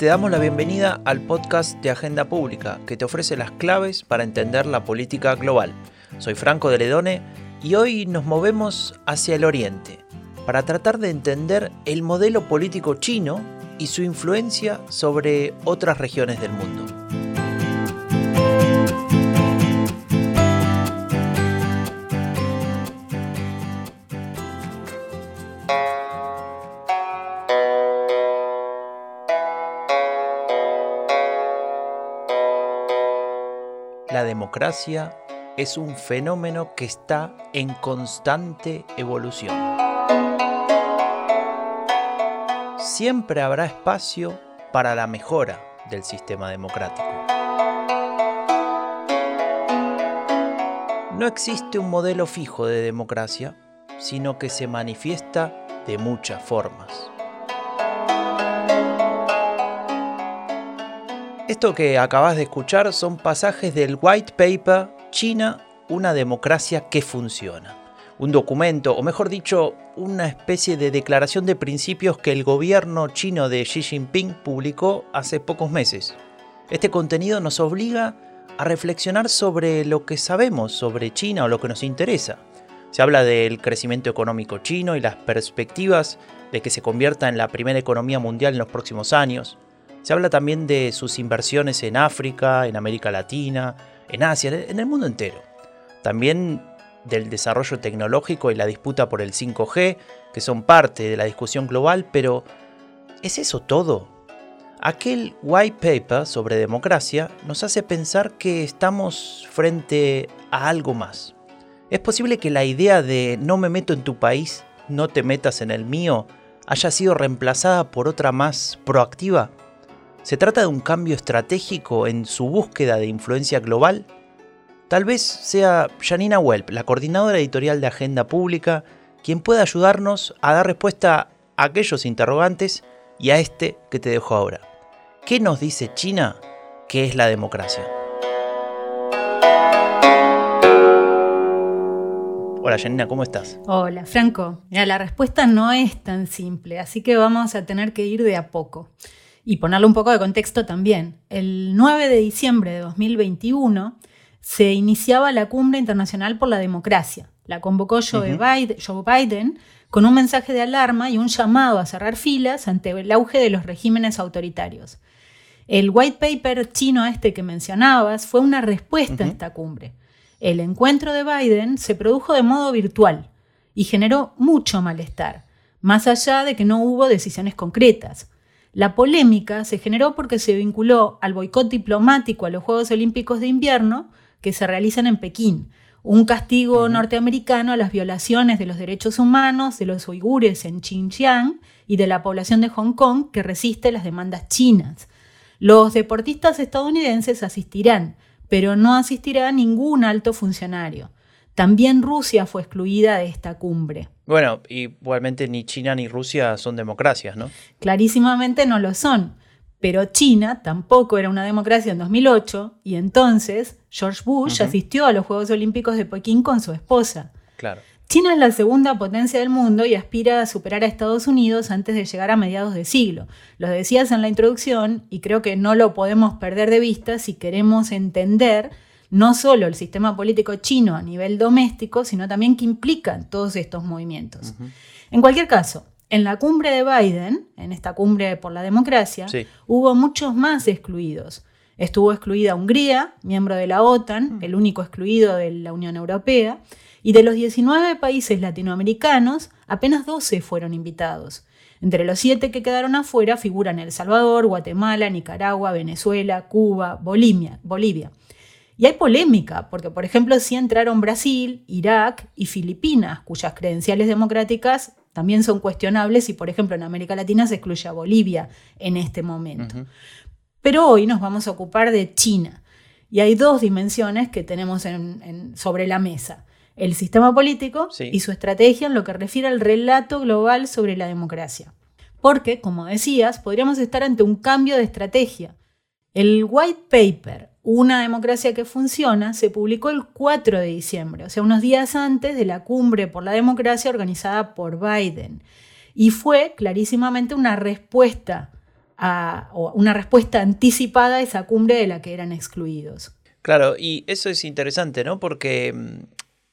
Te damos la bienvenida al podcast de Agenda Pública, que te ofrece las claves para entender la política global. Soy Franco de Ledone y hoy nos movemos hacia el oriente para tratar de entender el modelo político chino y su influencia sobre otras regiones del mundo. Democracia es un fenómeno que está en constante evolución. Siempre habrá espacio para la mejora del sistema democrático. No existe un modelo fijo de democracia, sino que se manifiesta de muchas formas. Esto que acabas de escuchar son pasajes del White Paper China, una democracia que funciona. Un documento, o mejor dicho, una especie de declaración de principios que el gobierno chino de Xi Jinping publicó hace pocos meses. Este contenido nos obliga a reflexionar sobre lo que sabemos sobre China o lo que nos interesa. Se habla del crecimiento económico chino y las perspectivas de que se convierta en la primera economía mundial en los próximos años se habla también de sus inversiones en África, en América Latina, en Asia, en el mundo entero. También del desarrollo tecnológico y la disputa por el 5G, que son parte de la discusión global, pero ¿es eso todo? Aquel white paper sobre democracia nos hace pensar que estamos frente a algo más. ¿Es posible que la idea de no me meto en tu país, no te metas en el mío, haya sido reemplazada por otra más proactiva? ¿Se trata de un cambio estratégico en su búsqueda de influencia global? Tal vez sea Janina Welp, la coordinadora editorial de Agenda Pública, quien pueda ayudarnos a dar respuesta a aquellos interrogantes y a este que te dejo ahora. ¿Qué nos dice China que es la democracia? Hola Janina, ¿cómo estás? Hola Franco. Mira, la respuesta no es tan simple, así que vamos a tener que ir de a poco y ponerle un poco de contexto también. El 9 de diciembre de 2021 se iniciaba la Cumbre Internacional por la Democracia. La convocó Joe, Biden, con un mensaje de alarma y un llamado a cerrar filas ante el auge de los regímenes autoritarios. El white paper chino este que mencionabas fue una respuesta a esta cumbre. El encuentro de Biden se produjo de modo virtual y generó mucho malestar, más allá de que no hubo decisiones concretas. La polémica se generó porque se vinculó al boicot diplomático a los Juegos Olímpicos de Invierno que se realizan en Pekín, un castigo norteamericano a las violaciones de los derechos humanos de los uigures en Xinjiang y de la población de Hong Kong que resiste las demandas chinas. Los deportistas estadounidenses asistirán, pero no asistirá ningún alto funcionario. También Rusia fue excluida de esta cumbre. Bueno, igualmente ni China ni Rusia son democracias, ¿no? Clarísimamente no lo son. Pero China tampoco era una democracia en 2008 y entonces George Bush asistió a los Juegos Olímpicos de Pekín con su esposa. Claro. China es la segunda potencia del mundo y aspira a superar a Estados Unidos antes de llegar a mediados de siglo. Lo decías en la introducción y creo que no lo podemos perder de vista si queremos entender no solo el sistema político chino a nivel doméstico, sino también que implican todos estos movimientos. En cualquier caso, en la cumbre de Biden, en esta cumbre por la democracia, hubo muchos más excluidos. Estuvo excluida Hungría, miembro de la OTAN, el único excluido de la Unión Europea, y de los 19 países latinoamericanos, apenas 12 fueron invitados. Entre los siete que quedaron afuera figuran El Salvador, Guatemala, Nicaragua, Venezuela, Cuba, Bolivia. Bolivia. Y hay polémica, porque por ejemplo sí entraron Brasil, Irak y Filipinas, cuyas credenciales democráticas también son cuestionables y por ejemplo en América Latina se excluye a Bolivia en este momento. Pero hoy nos vamos a ocupar de China. Y hay dos dimensiones que tenemos sobre la mesa. El sistema político y su estrategia en lo que refiere al relato global sobre la democracia. Porque, como decías, podríamos estar ante un cambio de estrategia. El white paper una democracia que funciona se publicó el 4 de diciembre, o sea, unos días antes de la cumbre por la democracia organizada por Biden. Y fue clarísimamente una respuesta una respuesta anticipada a esa cumbre de la que eran excluidos. Claro, y eso es interesante, ¿no? Porque mm,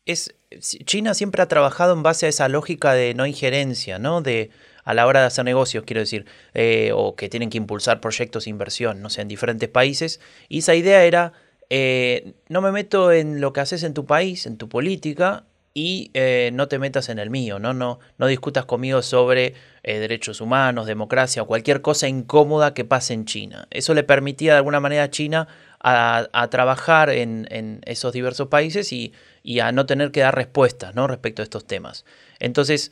es, China siempre ha trabajado en base a esa lógica de no injerencia, ¿no? De a la hora de hacer negocios, quiero decir, eh, o que tienen que impulsar proyectos de inversión, no sé, en diferentes países. Y esa idea era, eh, no me meto en lo que haces en tu país, en tu política, y eh, no te metas en el mío, ¿no? No, no discutas conmigo sobre derechos humanos, democracia o cualquier cosa incómoda que pase en China. Eso le permitía de alguna manera a China a, trabajar en, esos diversos países y, y, a no tener que dar respuestas ¿no? respecto a estos temas. Entonces,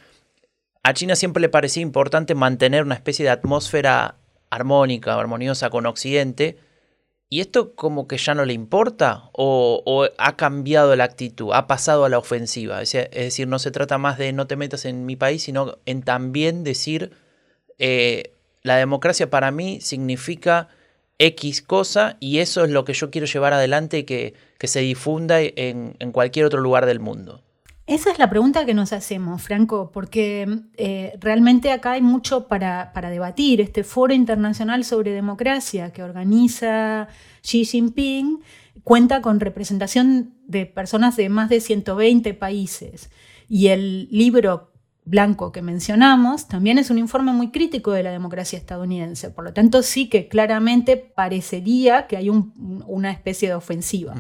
a China siempre le parecía importante mantener una especie de atmósfera armónica, armoniosa con Occidente, ¿Y esto como que ya no le importa? ¿O, ha cambiado la actitud? ¿Ha pasado a la ofensiva? Es, decir, no se trata más de no te metas en mi país, sino en también decir, eh, la democracia para mí significa X cosa y eso es lo que yo quiero llevar adelante y que, que se difunda en cualquier otro lugar del mundo. Esa es la pregunta que nos hacemos, Franco, porque eh, realmente acá hay mucho para, debatir. Este foro internacional sobre democracia que organiza Xi Jinping cuenta con representación de personas de más de 120 países. Y el libro blanco que mencionamos también es un informe muy crítico de la democracia estadounidense. Por lo tanto, sí que claramente parecería que hay una especie de ofensiva.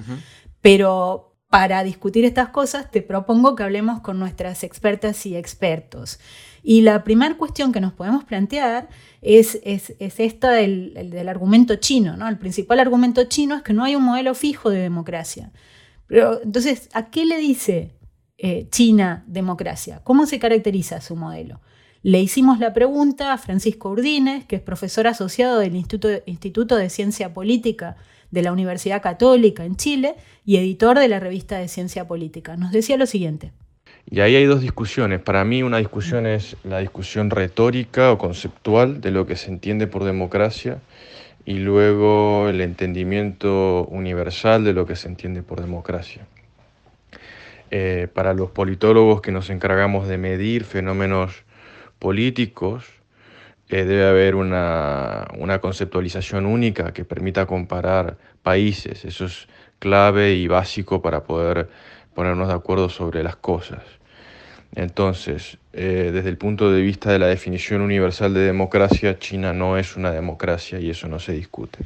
Pero para discutir estas cosas, te propongo que hablemos con nuestras expertas y expertos. Y la primera cuestión que nos podemos plantear es, esta del, argumento chino. ¿no? El principal argumento chino es que no hay un modelo fijo de democracia. Pero entonces, ¿a qué le dice eh, China democracia? ¿Cómo se caracteriza su modelo? Le hicimos la pregunta a Francisco Urdines, que es profesor asociado del Instituto, Instituto de Ciencia Política de la Universidad Católica en Chile y editor de la revista de Ciencia Política. Nos decía lo siguiente. Y ahí hay dos discusiones. Para mí una discusión es la discusión retórica o conceptual de lo que se entiende por democracia y luego el entendimiento universal de lo que se entiende por democracia. Eh, para los politólogos que nos encargamos de medir fenómenos políticos, eh, debe haber una, conceptualización única que permita comparar países. Eso es clave y básico para poder ponernos de acuerdo sobre las cosas. Entonces, eh, desde el punto de vista de la definición universal de democracia, China no es una democracia y eso no se discute.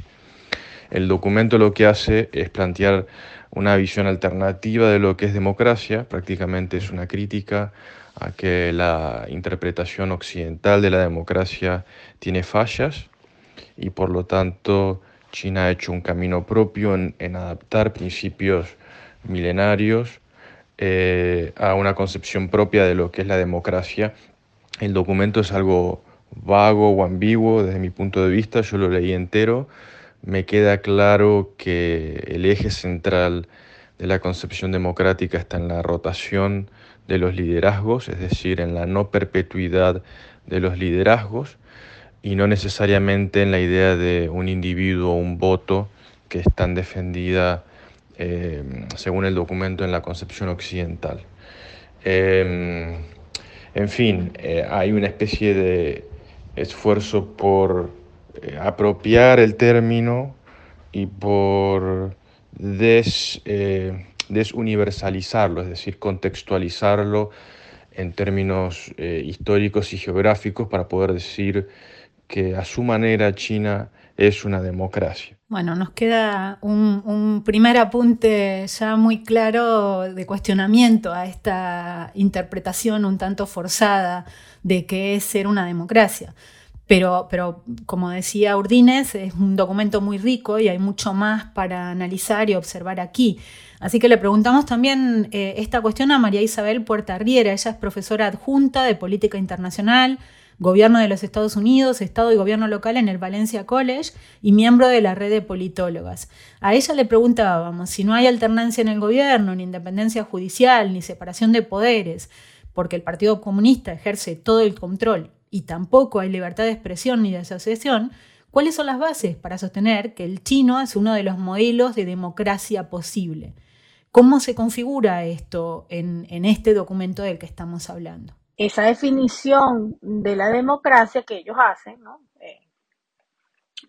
El documento lo que hace es plantear una visión alternativa de lo que es democracia, prácticamente es una crítica a que la interpretación occidental de la democracia tiene fallas y por lo tanto China ha hecho un camino propio en, adaptar principios milenarios eh, a una concepción propia de lo que es la democracia. El documento es algo vago o ambiguo desde mi punto de vista, yo lo leí entero, me queda claro que el eje central de la concepción democrática está en la rotación de los liderazgos, es decir, en la no perpetuidad de los liderazgos y no necesariamente en la idea de un individuo o un voto que es tan defendida eh, según el documento en la concepción occidental. Em, en fin, eh, hay una especie de esfuerzo por eh, apropiar el término y por des, desuniversalizarlo, es decir, contextualizarlo en términos eh, históricos y geográficos para poder decir que a su manera China es una democracia. Bueno, nos queda un, un, primer apunte ya muy claro de cuestionamiento a esta interpretación un tanto forzada de qué es ser una democracia. Pero, pero como decía Urdines, es un documento muy rico y hay mucho más para analizar y observar aquí. Así que le preguntamos también eh, esta cuestión a María Isabel Puerta Riera. Ella es profesora adjunta de Política Internacional, Gobierno de los Estados Unidos, Estado y Gobierno Local en el Valencia College y miembro de la red de politólogas. A ella le preguntábamos si no hay alternancia en el gobierno, ni independencia judicial, ni separación de poderes, porque el Partido Comunista ejerce todo el control y tampoco hay libertad de expresión ni de asociación, ¿cuáles son las bases para sostener que el chino es uno de los modelos de democracia posible? ¿Cómo se configura esto en, este documento del que estamos hablando? Esa definición de la democracia que ellos hacen. Eh,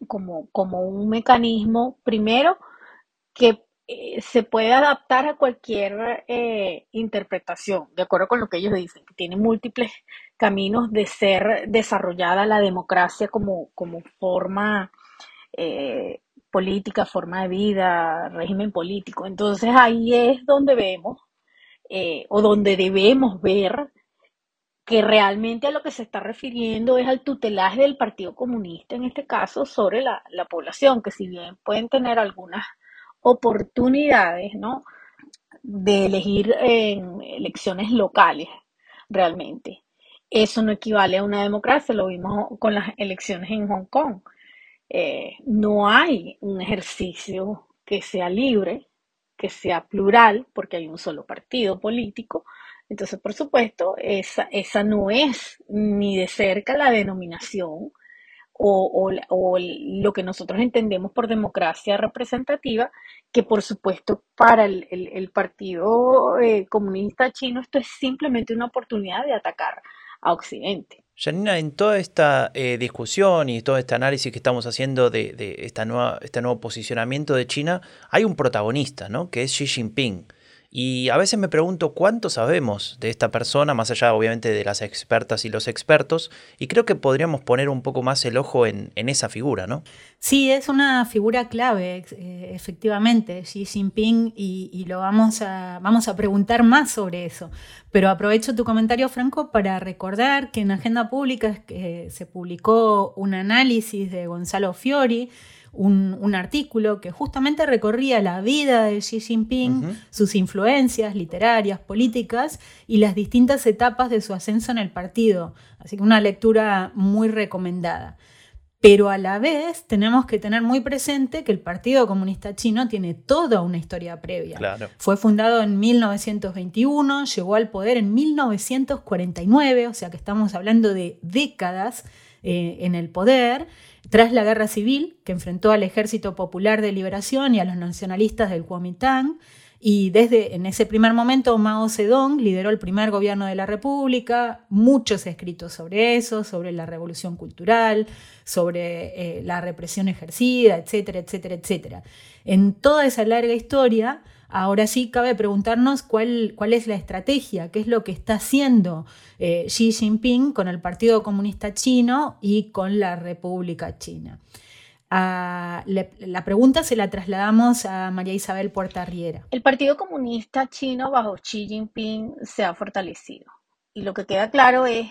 como, como un mecanismo, primero, que eh, se puede adaptar a cualquier eh, interpretación, de acuerdo con lo que ellos dicen, que tiene múltiples caminos de ser desarrollada la democracia como, como forma eh, política, forma de vida, régimen político. Entonces ahí es donde vemos, o donde debemos ver, que realmente a lo que se está refiriendo es al tutelaje del Partido Comunista, en este caso, sobre la, la población, que si bien pueden tener algunas oportunidades, ¿no? De elegir en elecciones locales, realmente. Eso no equivale a una democracia, lo vimos con las elecciones en Hong Kong. Eh, no hay un ejercicio que sea libre, que sea plural, porque hay un solo partido político. Entonces, por supuesto, esa, esa no es ni de cerca la denominación o, lo que nosotros entendemos por democracia representativa, que por supuesto para el, Partido eh, Comunista Chino esto es simplemente una oportunidad de atacar a Occidente. Janina, en toda esta eh, discusión y todo este análisis que estamos haciendo de, esta nueva, este nuevo posicionamiento de China, hay un protagonista, ¿no? que es Xi Jinping. Y a veces me pregunto cuánto sabemos de esta persona, más allá obviamente de las expertas y los expertos, y creo que podríamos poner un poco más el ojo en, esa figura, ¿no? Sí, es una figura clave, eh, efectivamente, Xi Jinping, y, lo vamos a, vamos a preguntar más sobre eso. Pero aprovecho tu comentario, Franco, para recordar que en Agenda Pública se publicó un análisis de Gonzalo Fiori, un, artículo que justamente recorría la vida de Xi Jinping, sus influencias literarias, políticas y las distintas etapas de su ascenso en el partido. Así que una lectura muy recomendada. Pero a la vez tenemos que tener muy presente que el Partido Comunista Chino tiene toda una historia previa. Fue fundado en 1921, llegó al poder en 1949, o sea que estamos hablando de décadas eh, en el poder tras la guerra civil, que enfrentó al Ejército Popular de Liberación y a los nacionalistas del Kuomintang, y desde en ese primer momento Mao Zedong lideró el primer gobierno de la República, muchos escritos sobre eso, sobre la revolución cultural, sobre eh, la represión ejercida, etcétera, etcétera, etcétera. En toda esa larga historia, Ahora sí cabe preguntarnos cuál, cuál es la estrategia, qué es lo que está haciendo eh, Xi Jinping con el Partido Comunista Chino y con la República China. Ah, la pregunta se la trasladamos a María Isabel Riera. El Partido Comunista Chino bajo Xi Jinping se ha fortalecido y lo que queda claro es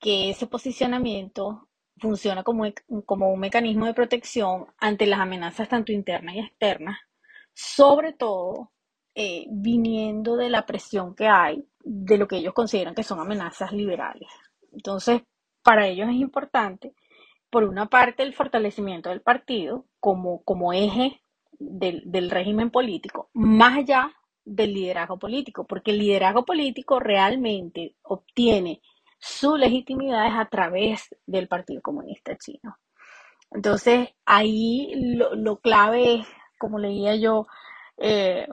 que ese posicionamiento funciona como, como un mecanismo de protección ante las amenazas tanto internas y externas sobre todo eh, viniendo de la presión que hay de lo que ellos consideran que son amenazas liberales. Entonces, para ellos es importante, por una parte, el fortalecimiento del partido como, como eje del, del régimen político, más allá del liderazgo político, porque el liderazgo político realmente obtiene su legitimidad a través del Partido Comunista Chino. Entonces, ahí lo, lo clave es como leía yo eh,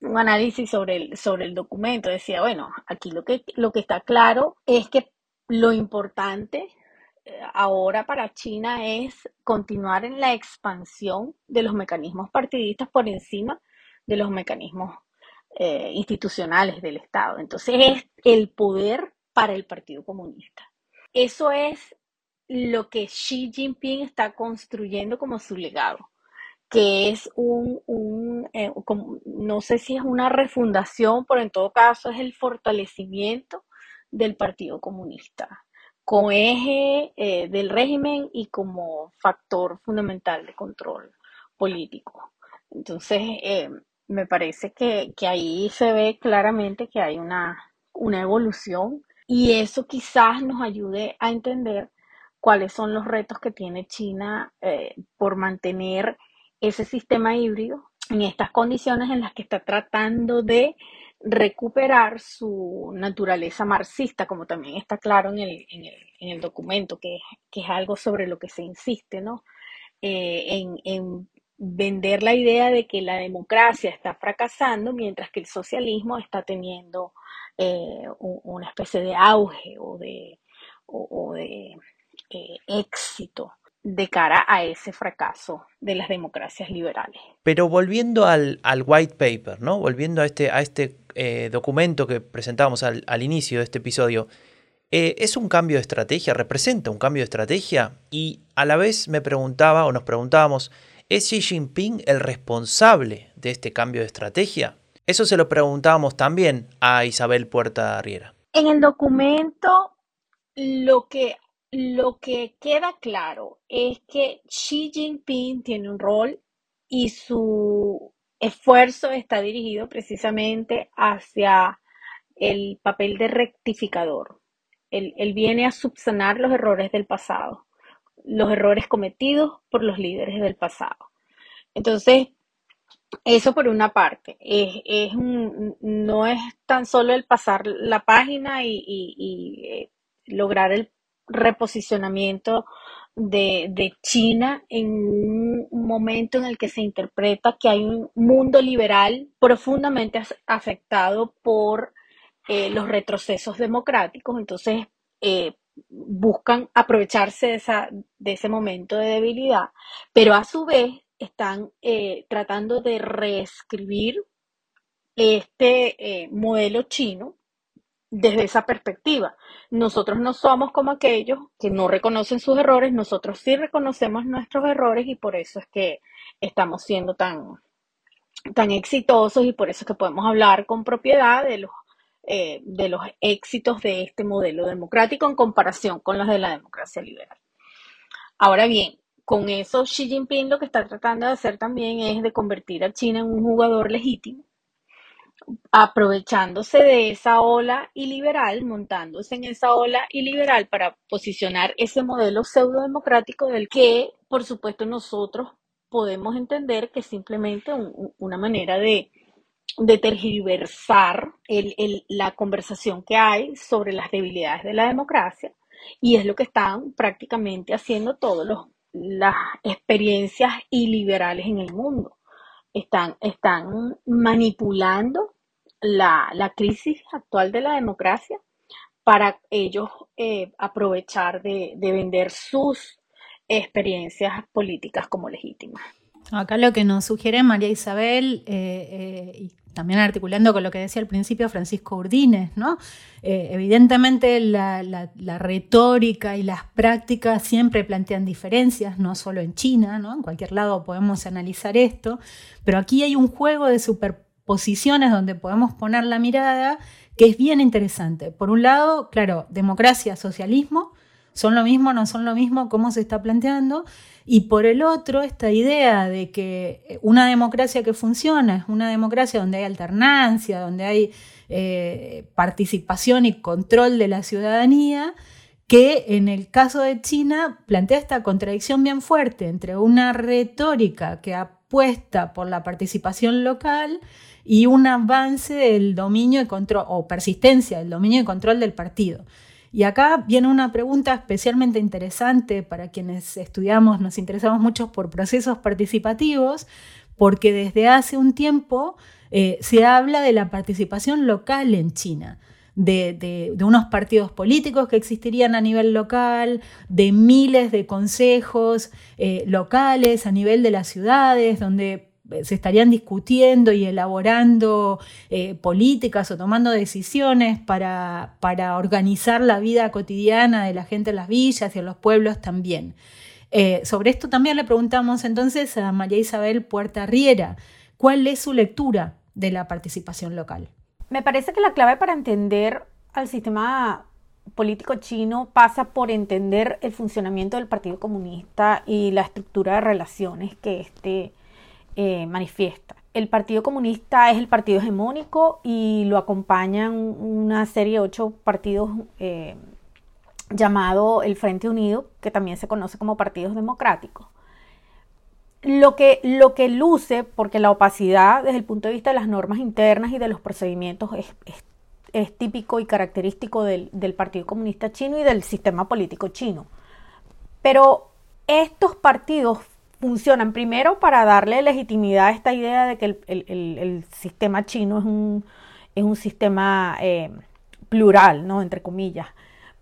un análisis sobre el, sobre el documento, decía, bueno, aquí lo que, lo que está claro es que lo importante eh, ahora para China es continuar en la expansión de los mecanismos partidistas por encima de los mecanismos eh, institucionales del Estado. Entonces es el poder para el Partido Comunista. Eso es lo que Xi Jinping está construyendo como su legado que es un, eh, no sé si es una refundación, pero en todo caso es el fortalecimiento del Partido Comunista como eje eh, del régimen y como factor fundamental de control político. Entonces, eh, me parece que, ahí se ve claramente que hay una, una evolución y eso quizás nos ayude a entender cuáles son los retos que tiene China por mantener ese sistema híbrido en estas condiciones en las que está tratando de recuperar su naturaleza marxista, como también está claro en el, documento, que, es algo sobre lo que se insiste, ¿no? Eh, en, vender la idea de que la democracia está fracasando mientras que el socialismo está teniendo eh, una especie de auge o de, de eh, éxito de cara a ese fracaso de las democracias liberales. Pero volviendo al, white paper, ¿no? Volviendo a este, a este eh, documento que presentábamos al, inicio de este episodio, eh, ¿es un cambio de estrategia? ¿Representa un cambio de estrategia? Y a la vez me preguntaba o nos preguntábamos, ¿es Xi Jinping el responsable de este cambio de estrategia? Eso se lo preguntábamos también a Isabel Puerta Riera. En el documento lo que lo que queda claro es que Xi Jinping tiene un rol y su esfuerzo está dirigido precisamente hacia el papel de rectificador. Él, viene a subsanar los errores del pasado, los errores cometidos por los líderes del pasado. Entonces, eso por una parte, es, no es tan solo el pasar la página y, eh, lograr el reposicionamiento de, China en un momento en el que se interpreta que hay un mundo liberal profundamente afectado por eh, los retrocesos democráticos. Entonces, eh, buscan aprovecharse de, esa, de ese momento de debilidad, pero a su vez están eh, tratando de reescribir este modelo chino desde esa perspectiva. Nosotros no somos como aquellos que no reconocen sus errores, nosotros sí reconocemos nuestros errores y por eso es que estamos siendo tan, tan exitosos y por eso es que podemos hablar con propiedad de los, eh, de los éxitos de este modelo democrático en comparación con los de la democracia liberal. Ahora bien, con eso Xi Jinping lo que está tratando de hacer también es de convertir a China en un jugador legítimo aprovechándose de esa ola iliberal, montándose en esa ola iliberal para posicionar ese modelo pseudo democrático del que, por supuesto, nosotros podemos entender que es simplemente una manera de, tergiversar la conversación que hay sobre las debilidades de la democracia y es lo que están prácticamente haciendo todas las experiencias iliberales en el mundo. Están, están manipulando la, crisis actual de la democracia para ellos eh, aprovechar de, vender sus experiencias políticas como legítimas. Acá lo que nos sugiere María Isabel, eh, eh, y también articulando con lo que decía al principio Francisco Urdines, ¿no? evidentemente la, la, retórica y las prácticas siempre plantean diferencias, no solo en China, ¿no? en cualquier lado podemos analizar esto, pero aquí hay un juego de superposiciones donde podemos poner la mirada que es bien interesante. Por un lado, claro, democracia, socialismo, son lo mismo, no son lo mismo, cómo se está planteando. Y por el otro, esta idea de que una democracia que funciona es una democracia donde hay alternancia, donde hay eh, participación y control de la ciudadanía, que en el caso de China plantea esta contradicción bien fuerte entre una retórica que por la participación local y un avance del dominio y control, o persistencia del dominio y control del partido. Y acá viene una pregunta especialmente interesante para quienes estudiamos, nos interesamos mucho por procesos participativos, porque desde hace un tiempo eh, se habla de la participación local en China. De, unos partidos políticos que existirían a nivel local, de miles de consejos eh, locales a nivel de las ciudades, donde se estarían discutiendo y elaborando eh, políticas o tomando decisiones para, para, organizar la vida cotidiana de la gente en las villas y en los pueblos también. Eh, sobre esto también le preguntamos entonces a María Isabel Puerta Riera, ¿cuál es su lectura de la participación local? Me parece que la clave para entender al sistema político chino pasa por entender el funcionamiento del Partido Comunista y la estructura de relaciones que este eh, manifiesta. El Partido Comunista es el partido hegemónico y lo acompañan una serie de ocho partidos eh, llamado el Frente Unido, que también se conoce como partidos democráticos. Lo que, lo que luce, porque la opacidad desde el punto de vista de las normas internas y de los procedimientos es, típico y característico del, del Partido Comunista chino y del sistema político chino. Pero estos partidos funcionan primero para darle legitimidad a esta idea de que el, sistema chino es un, es un sistema eh, plural, ¿no? Entre comillas.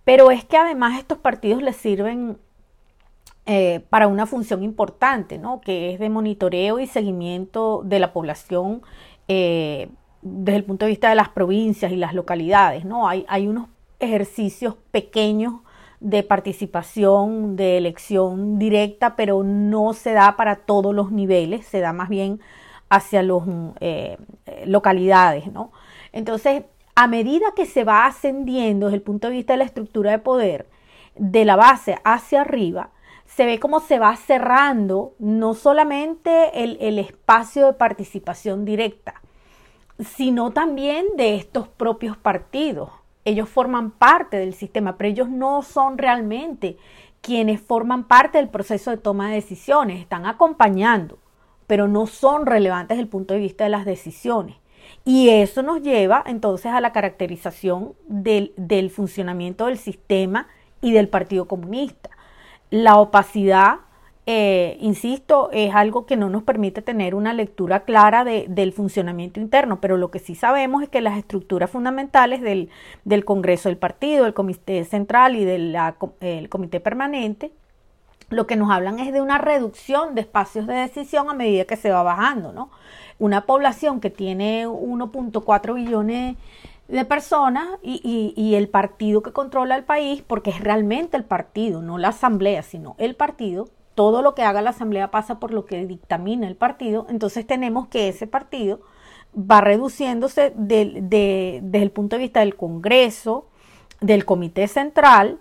Pero es que además estos partidos les sirven eh, para una función importante, ¿no? que es de monitoreo y seguimiento de la población eh, desde el punto de vista de las provincias y las localidades. ¿no? Hay, hay unos ejercicios pequeños de participación, de elección directa, pero no se da para todos los niveles, se da más bien hacia las eh, localidades. ¿no? Entonces, a medida que se va ascendiendo desde el punto de vista de la estructura de poder, de la base hacia arriba, se ve cómo se va cerrando no solamente el, espacio de participación directa, sino también de estos propios partidos. Ellos forman parte del sistema, pero ellos no son realmente quienes forman parte del proceso de toma de decisiones, están acompañando, pero no son relevantes desde el punto de vista de las decisiones. Y eso nos lleva entonces a la caracterización del, del funcionamiento del sistema y del Partido Comunista la opacidad, eh, insisto, es algo que no nos permite tener una lectura clara del funcionamiento interno, pero lo que sí sabemos es que las estructuras fundamentales del, Congreso del Partido, del Comité Central y del Comité Permanente, lo que nos hablan es de una reducción de espacios de decisión a medida que se va bajando, ¿no? Una población que tiene 1.4 billones de personas y, el partido que controla el país, porque es realmente el partido, no la asamblea, sino el partido, todo lo que haga la asamblea pasa por lo que dictamina el partido, entonces tenemos que ese partido va reduciéndose desde el punto de vista del Congreso, del Comité Central,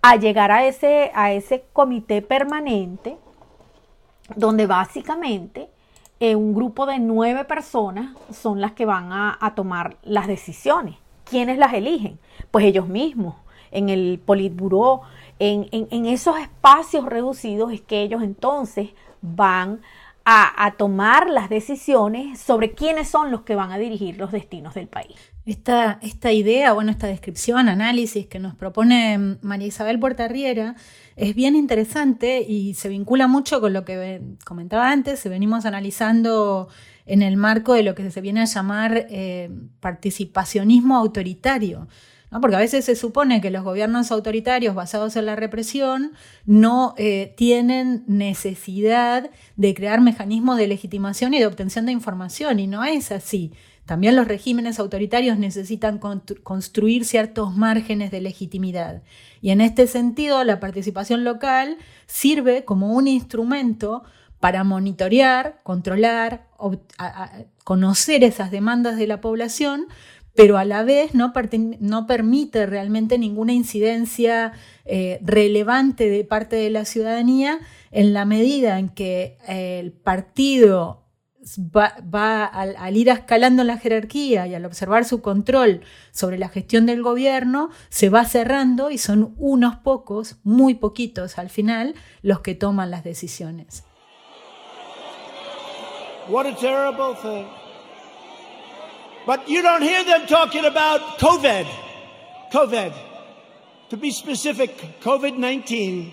a llegar a ese, a ese comité permanente, donde básicamente eh, un grupo de nueve personas son las que van a, tomar las decisiones. ¿Quiénes las eligen? Pues ellos mismos, en el Politburó, en, en, esos espacios reducidos es que ellos entonces van a, tomar las decisiones sobre quiénes son los que van a dirigir los destinos del país. Esta, esta idea, bueno, esta descripción, análisis que nos propone María Isabel Puertarriera es bien interesante y se vincula mucho con lo que comentaba antes, se venimos analizando en el marco de lo que se viene a llamar eh, participacionismo autoritario. Porque a veces se supone que los gobiernos autoritarios basados en la represión no eh, tienen necesidad de crear mecanismos de legitimación y de obtención de información, y no es así. También los regímenes autoritarios necesitan construir ciertos márgenes de legitimidad. Y en este sentido, la participación local sirve como un instrumento para monitorear, controlar, conocer esas demandas de la población, pero a la vez no, permite realmente ninguna incidencia eh, relevante de parte de la ciudadanía en la medida en que el partido va, al, ir escalando la jerarquía y al observar su control sobre la gestión del gobierno, se va cerrando y son unos pocos, muy poquitos al final, los que toman las decisiones. What terrible. But you don't hear them talking about COVID. COVID. To be specific, COVID 19.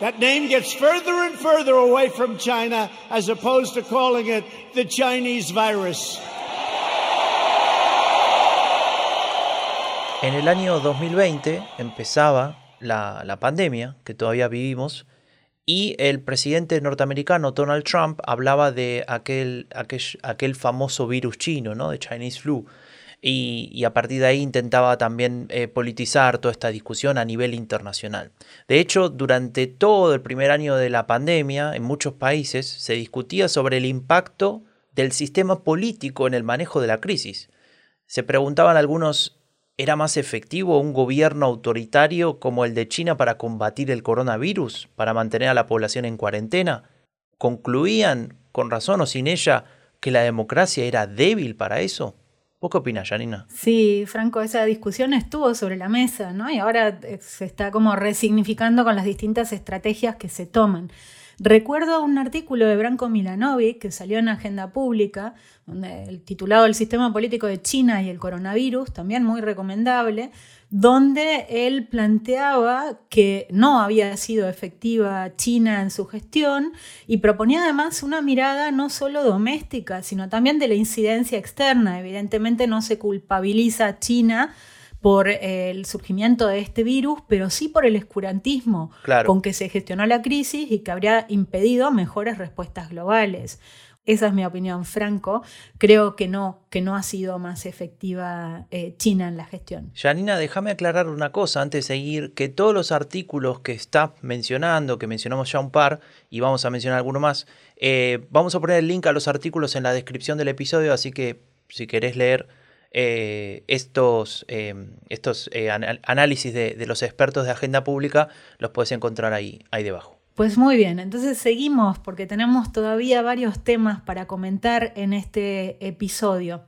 That name gets further and further away from China as opposed to calling it the Chinese virus. En el año 2020 empezaba la, la pandemia que todavía vivimos y el presidente norteamericano Donald Trump hablaba de aquel, aquel, aquel famoso virus chino, ¿no? de Chinese flu y, a partir de ahí intentaba también eh, politizar toda esta discusión a nivel internacional. De hecho, durante todo el primer año de la pandemia, en muchos países se discutía sobre el impacto del sistema político en el manejo de la crisis. Se preguntaban algunos, ¿era más efectivo un gobierno autoritario como el de China para combatir el coronavirus, para mantener a la población en cuarentena? ¿Concluían, con razón o sin ella, que la democracia era débil para eso? ¿Vos qué opinas, Janina? Sí, Franco, esa discusión estuvo sobre la mesa, ¿no? Y ahora eh, se está como resignificando con las distintas estrategias que se toman. Recuerdo un artículo de Branko Milanovic que salió en Agenda Pública, donde el titulado El sistema político de China y el coronavirus, también muy recomendable, donde él planteaba que no había sido efectiva China en su gestión y proponía además una mirada no solo doméstica, sino también de la incidencia externa. Evidentemente no se culpabiliza a China por el surgimiento de este virus, pero sí por el escurantismo con que se gestionó la crisis y que habría impedido mejores respuestas globales. Esa es mi opinión, Franco. Creo que no, que no ha sido más efectiva eh, China en la gestión. Janina, déjame aclarar una cosa antes de seguir, que todos los artículos que está mencionando, que mencionamos ya un par, y vamos a mencionar alguno más, eh, vamos a poner el link a los artículos en la descripción del episodio, así que si querés leer eh, estos, estos análisis de, de, los expertos de agenda pública, los puedes encontrar ahí, ahí debajo. Pues muy bien, entonces seguimos porque tenemos todavía varios temas para comentar en este episodio.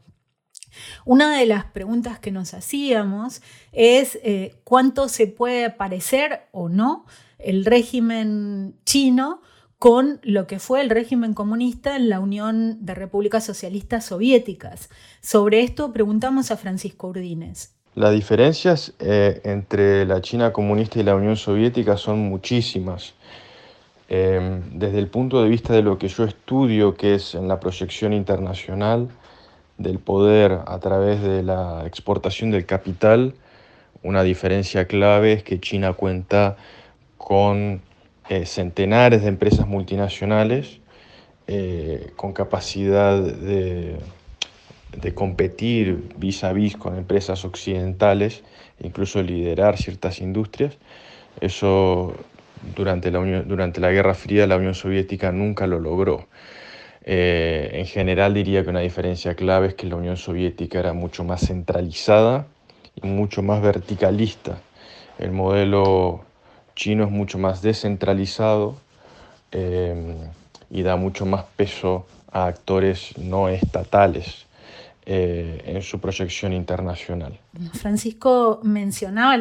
Una de las preguntas que nos hacíamos es eh, cuánto se puede parecer o no el régimen chino con lo que fue el régimen comunista en la Unión de Repúblicas Socialistas Soviéticas. Sobre esto preguntamos a Francisco Urdines. Las diferencias eh, entre la China comunista y la Unión Soviética son muchísimas. Em, desde el punto de vista de lo que yo estudio, que es en la proyección internacional del poder a través de la exportación del capital, una diferencia clave es que China cuenta con eh, centenares de empresas multinacionales eh, con capacidad de, de, competir vis a vis con empresas occidentales, incluso liderar ciertas industrias. Eso durante la, durante la Guerra Fría la Unión Soviética nunca lo logró. Eh, en general diría que una diferencia clave es que la Unión Soviética era mucho más centralizada y mucho más verticalista. El modelo chino es mucho más descentralizado eh, y da mucho más peso a actores no estatales. Eh, en su proyección internacional. Francisco mencionaba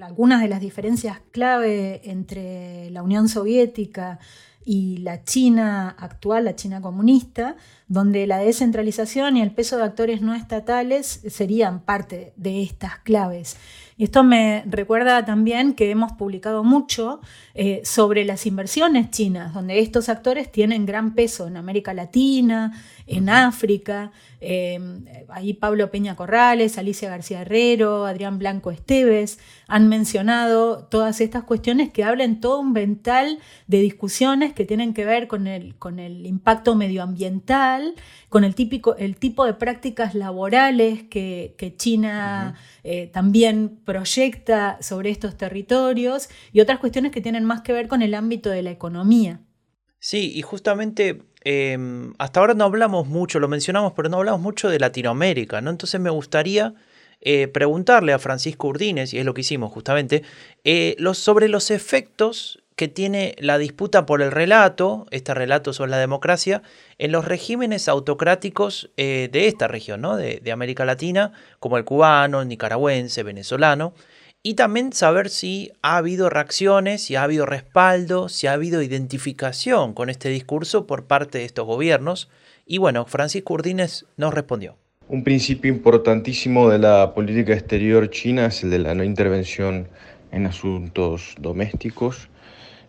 algunas de las diferencias clave entre la Unión Soviética y la China actual, la China comunista, donde la descentralización y el peso de actores no estatales serían parte de estas claves. Y esto me recuerda también que hemos publicado mucho eh, sobre las inversiones chinas, donde estos actores tienen gran peso en América Latina, en África. Em, ahí Pablo Peña Corrales, Alicia García Herrero, Adrián Blanco Esteves han mencionado todas estas cuestiones que hablan todo un vental de discusiones que tienen que ver con el, con el impacto medioambiental, con el, típico, el tipo de prácticas laborales que, China eh, también proyecta sobre estos territorios y otras cuestiones que tienen más que ver con el ámbito de la economía. Sí, y justamente em, hasta ahora no hablamos mucho, lo mencionamos, pero no hablamos mucho de Latinoamérica, ¿no? Entonces me gustaría eh, preguntarle a Francisco Urdines, y es lo que hicimos justamente, eh, sobre los efectos que tiene la disputa por el relato, este relato sobre la democracia, en los regímenes autocráticos eh, de esta región, ¿no? de, de, América Latina, como el cubano, el nicaragüense, venezolano, y también saber si ha habido reacciones, si ha habido respaldo, si ha habido identificación con este discurso por parte de estos gobiernos. Y bueno, Francisco Urdines nos respondió. Un principio importantísimo de la política exterior china es el de la no intervención en asuntos domésticos.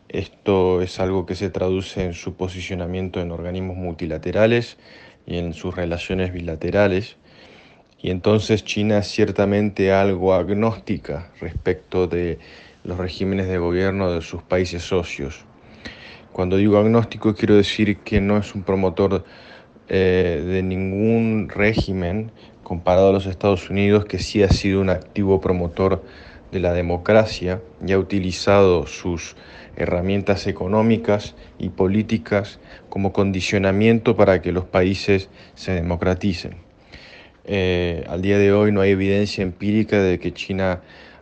Esto es algo que se traduce en su posicionamiento en organismos multilaterales y en sus relaciones bilaterales. Y entonces China es ciertamente algo agnóstica respecto de los regímenes de gobierno de sus países socios. Cuando digo agnóstico quiero decir que no es un promotor eh, de ningún régimen comparado a los Estados Unidos, que sí ha sido un activo promotor de la democracia y ha utilizado sus herramientas económicas y políticas como condicionamiento para que los países se democraticen. Eh, al día de hoy no hay evidencia empírica de que China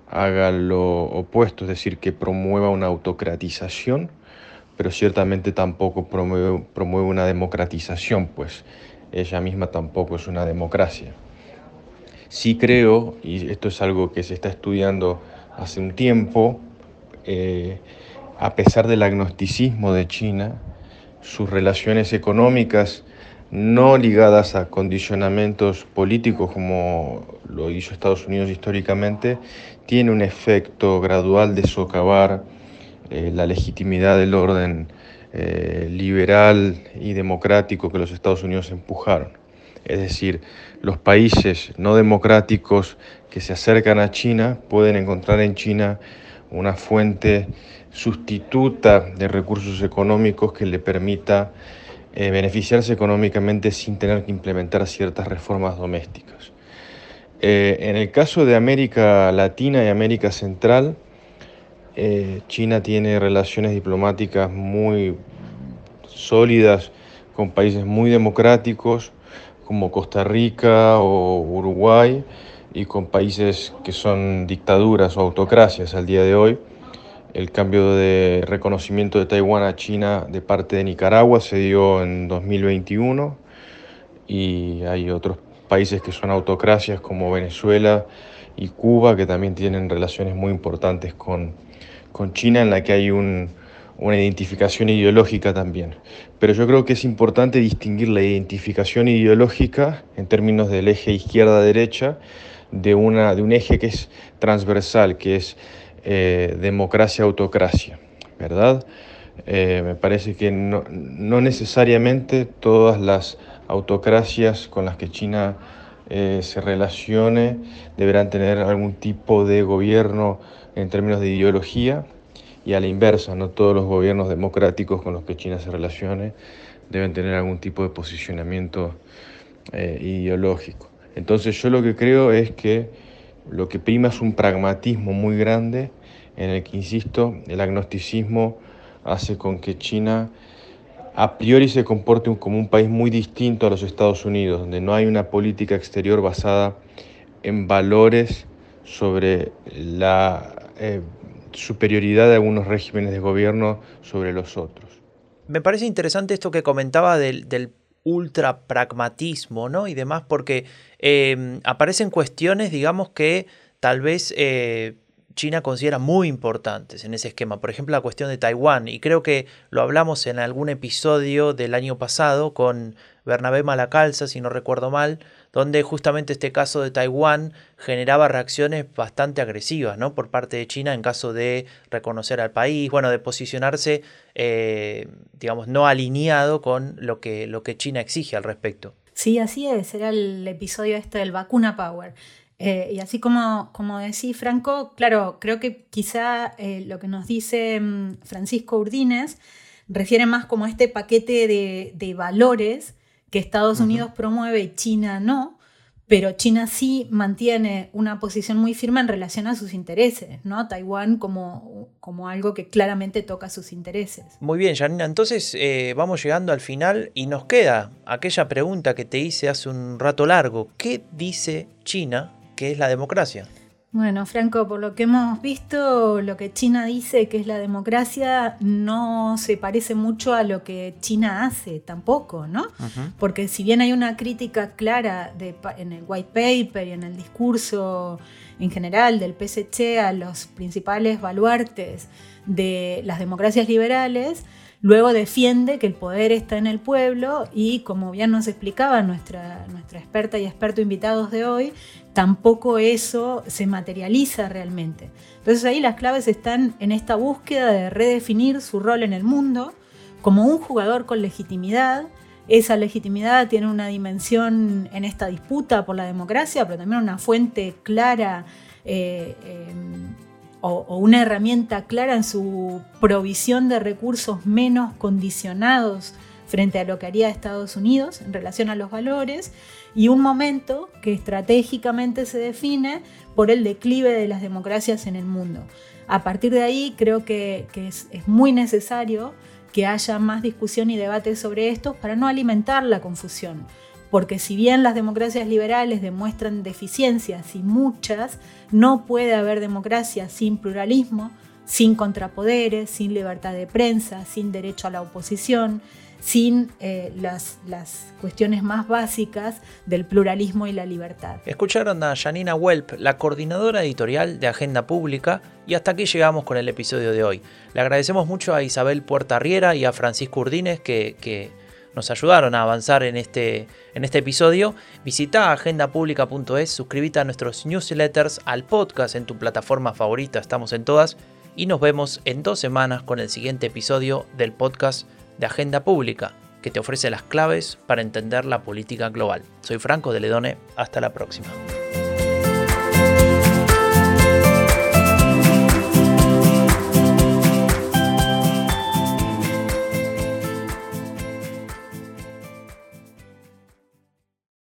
haga lo opuesto, es decir, que promueva una autocratización, pero ciertamente tampoco promueve, una democratización, pues ella misma tampoco es una democracia. Sí creo, y esto es algo que se está estudiando hace un tiempo, eh, a pesar del agnosticismo de China, sus relaciones económicas no ligadas a condicionamientos políticos como lo hizo Estados Unidos históricamente, tiene un efecto gradual de socavar eh, la legitimidad del orden eh, liberal y democrático que los Estados Unidos empujaron. Es decir, los países no democráticos que se acercan a China pueden encontrar en China una fuente sustituta de recursos económicos que le permita eh, beneficiarse económicamente sin tener que implementar ciertas reformas domésticas. Eh, en el caso de América Latina y América Central, eh, China tiene relaciones diplomáticas muy sólidas con países muy democráticos como Costa Rica o Uruguay y con países que son dictaduras o autocracias al día de hoy. El cambio de reconocimiento de Taiwán a China de parte de Nicaragua se dio en 2021 y hay otros países que son autocracias como Venezuela y Cuba que también tienen relaciones muy importantes con, con China en la que hay un, una identificación ideológica también. Pero yo creo que es importante distinguir la identificación ideológica en términos del eje izquierda-derecha de, de un eje que es transversal, que es eh, democracia-autocracia, ¿verdad? Eh, me parece que no, necesariamente todas las autocracias con las que China eh, se relacione deberán tener algún tipo de gobierno en términos de ideología y a la inversa, no todos los gobiernos democráticos con los que China se relacione deben tener algún tipo de posicionamiento ideológico. Entonces yo lo que creo es que lo que prima es un pragmatismo muy grande en el que, insisto, el agnosticismo hace con que China a priori se comporte como un país muy distinto a los Estados Unidos, donde no hay una política exterior basada en valores sobre la eh, superioridad de algunos regímenes de gobierno sobre los otros. Me parece interesante esto que comentaba del, del ultra pragmatismo, ¿no? Y demás, porque Em, aparecen cuestiones, digamos, que tal vez eh, China considera muy importantes en ese esquema. Por ejemplo, la cuestión de Taiwán. Y creo que lo hablamos en algún episodio del año pasado con Bernabé Malacalza, si no recuerdo mal, donde justamente este caso de Taiwán generaba reacciones bastante agresivas ¿no? por parte de China en caso de reconocer al país, bueno, de posicionarse, eh, digamos, no alineado con lo que, lo que China exige al respecto. Sí, así es, era el episodio este del vacuna power. Eh, y así como, como decía Franco, claro, creo que quizá eh, lo que nos dice mm, Francisco Urdines refiere más como a este paquete de, valores que Estados Unidos promueve y China no, pero China sí mantiene una posición muy firme en relación a sus intereses, ¿no? Taiwán como, como algo que claramente toca sus intereses. Muy bien, Janina, entonces eh, vamos llegando al final y nos queda aquella pregunta que te hice hace un rato largo. ¿Qué dice China que es la democracia? Bueno, Franco, por lo que hemos visto, lo que China dice que es la democracia no se parece mucho a lo que China hace tampoco, ¿no? Porque si bien hay una crítica clara de, en el white paper y en el discurso en general del PSC a los principales baluartes de las democracias liberales, Luego defiende que el poder está en el pueblo y, como bien nos explicaba nuestra, nuestra experta y experto invitados de hoy, tampoco eso se materializa realmente. Entonces ahí las claves están en esta búsqueda de redefinir su rol en el mundo como un jugador con legitimidad. Esa legitimidad tiene una dimensión en esta disputa por la democracia, pero también una fuente clara. Eh, o, una herramienta clara en su provisión de recursos menos condicionados frente a lo que haría Estados Unidos en relación a los valores y un momento que estratégicamente se define por el declive de las democracias en el mundo. A partir de ahí creo que, es, es muy necesario que haya más discusión y debate sobre esto para no alimentar la confusión porque si bien las democracias liberales demuestran deficiencias y muchas, no puede haber democracia sin pluralismo, sin contrapoderes, sin libertad de prensa, sin derecho a la oposición, sin eh, las, cuestiones más básicas del pluralismo y la libertad. Escucharon a Janina Welp, la coordinadora editorial de Agenda Pública, y hasta aquí llegamos con el episodio de hoy. Le agradecemos mucho a Isabel Puerta Riera y a Francisco Urdines que, que nos ayudaron a avanzar en este, en este episodio. Visita agendapublica.es, suscríbete a nuestros newsletters, al podcast en tu plataforma favorita, estamos en todas, y nos vemos en dos semanas con el siguiente episodio del podcast de Agenda Pública. que te ofrece las claves para entender la política global. Soy Franco de Ledone, hasta la próxima.